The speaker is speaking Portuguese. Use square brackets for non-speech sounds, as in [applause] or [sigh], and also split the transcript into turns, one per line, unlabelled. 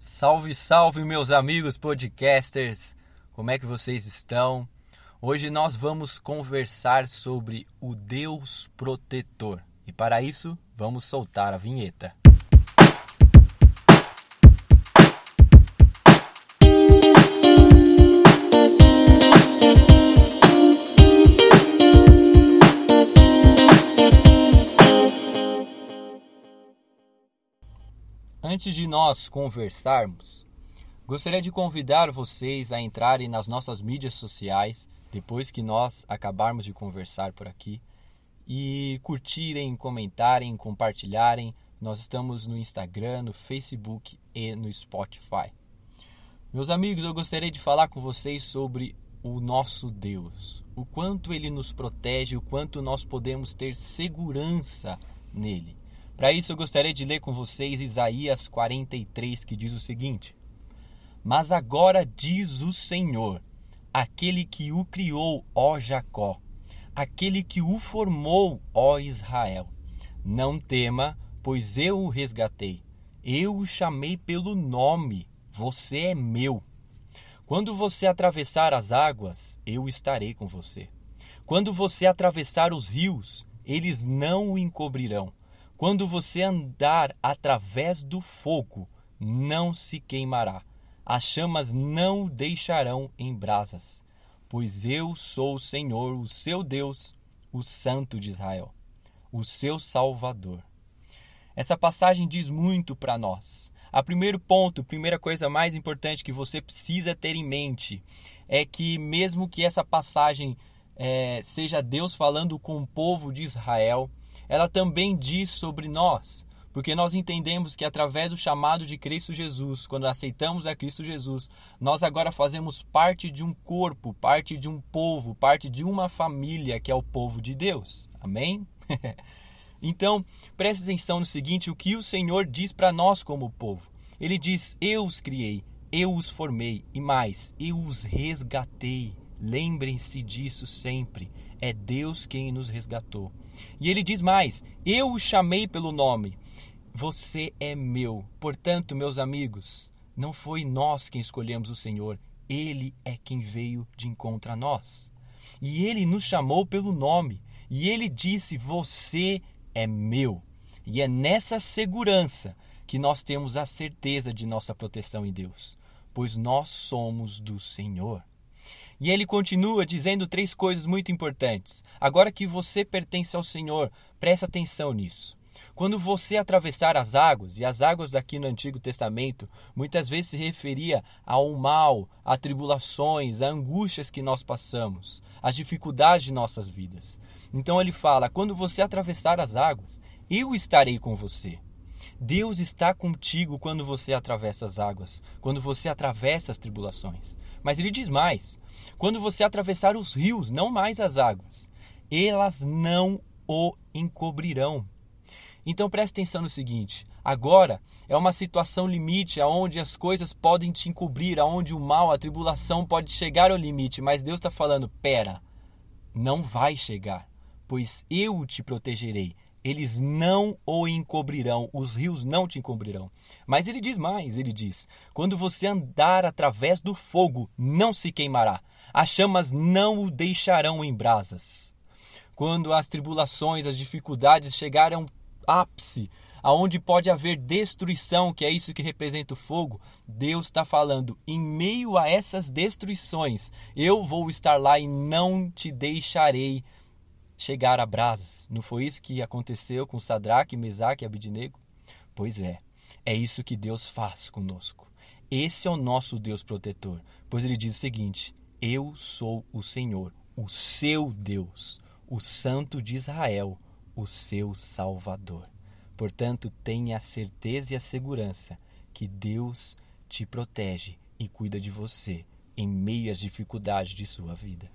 Salve, salve, meus amigos podcasters! Como é que vocês estão? Hoje nós vamos conversar sobre o Deus protetor e para isso vamos soltar a vinheta. Antes de nós conversarmos, gostaria de convidar vocês a entrarem nas nossas mídias sociais depois que nós acabarmos de conversar por aqui e curtirem, comentarem, compartilharem. Nós estamos no Instagram, no Facebook e no Spotify. Meus amigos, eu gostaria de falar com vocês sobre o nosso Deus, o quanto ele nos protege, o quanto nós podemos ter segurança nele. Para isso, eu gostaria de ler com vocês Isaías 43, que diz o seguinte: Mas agora diz o Senhor, aquele que o criou, ó Jacó, aquele que o formou, ó Israel. Não tema, pois eu o resgatei. Eu o chamei pelo nome, você é meu. Quando você atravessar as águas, eu estarei com você. Quando você atravessar os rios, eles não o encobrirão. Quando você andar através do fogo, não se queimará. As chamas não o deixarão em brasas, pois eu sou o Senhor, o seu Deus, o Santo de Israel, o seu Salvador. Essa passagem diz muito para nós. A primeiro ponto, primeira coisa mais importante que você precisa ter em mente é que mesmo que essa passagem é, seja Deus falando com o povo de Israel, ela também diz sobre nós, porque nós entendemos que através do chamado de Cristo Jesus, quando aceitamos a Cristo Jesus, nós agora fazemos parte de um corpo, parte de um povo, parte de uma família que é o povo de Deus. Amém? [laughs] então, preste atenção no seguinte: o que o Senhor diz para nós como povo. Ele diz: Eu os criei, eu os formei e mais, eu os resgatei. Lembrem-se disso sempre. É Deus quem nos resgatou. E ele diz mais: Eu o chamei pelo nome. Você é meu. Portanto, meus amigos, não foi nós quem escolhemos o Senhor, ele é quem veio de encontro a nós. E ele nos chamou pelo nome. E ele disse: Você é meu. E é nessa segurança que nós temos a certeza de nossa proteção em Deus, pois nós somos do Senhor. E ele continua dizendo três coisas muito importantes. Agora que você pertence ao Senhor, preste atenção nisso. Quando você atravessar as águas, e as águas aqui no Antigo Testamento muitas vezes se referia ao mal, a tribulações, a angústias que nós passamos, as dificuldades de nossas vidas. Então ele fala: quando você atravessar as águas, eu estarei com você. Deus está contigo quando você atravessa as águas, quando você atravessa as tribulações. Mas ele diz mais: quando você atravessar os rios, não mais as águas, elas não o encobrirão. Então preste atenção no seguinte: agora é uma situação limite aonde as coisas podem te encobrir, aonde o mal, a tribulação pode chegar ao limite, mas Deus está falando: pera, não vai chegar, pois eu te protegerei, eles não o encobrirão, os rios não te encobrirão. Mas ele diz mais, ele diz: quando você andar através do fogo, não se queimará, as chamas não o deixarão em brasas. Quando as tribulações, as dificuldades um ápice, aonde pode haver destruição, que é isso que representa o fogo, Deus está falando: em meio a essas destruições, eu vou estar lá e não te deixarei chegar a brasas. Não foi isso que aconteceu com Sadraque, Mesaque e Abidnego? Pois é, é isso que Deus faz conosco. Esse é o nosso Deus protetor, pois ele diz o seguinte: Eu sou o Senhor, o seu Deus, o Santo de Israel, o seu Salvador. Portanto, tenha a certeza e a segurança que Deus te protege e cuida de você em meio às dificuldades de sua vida.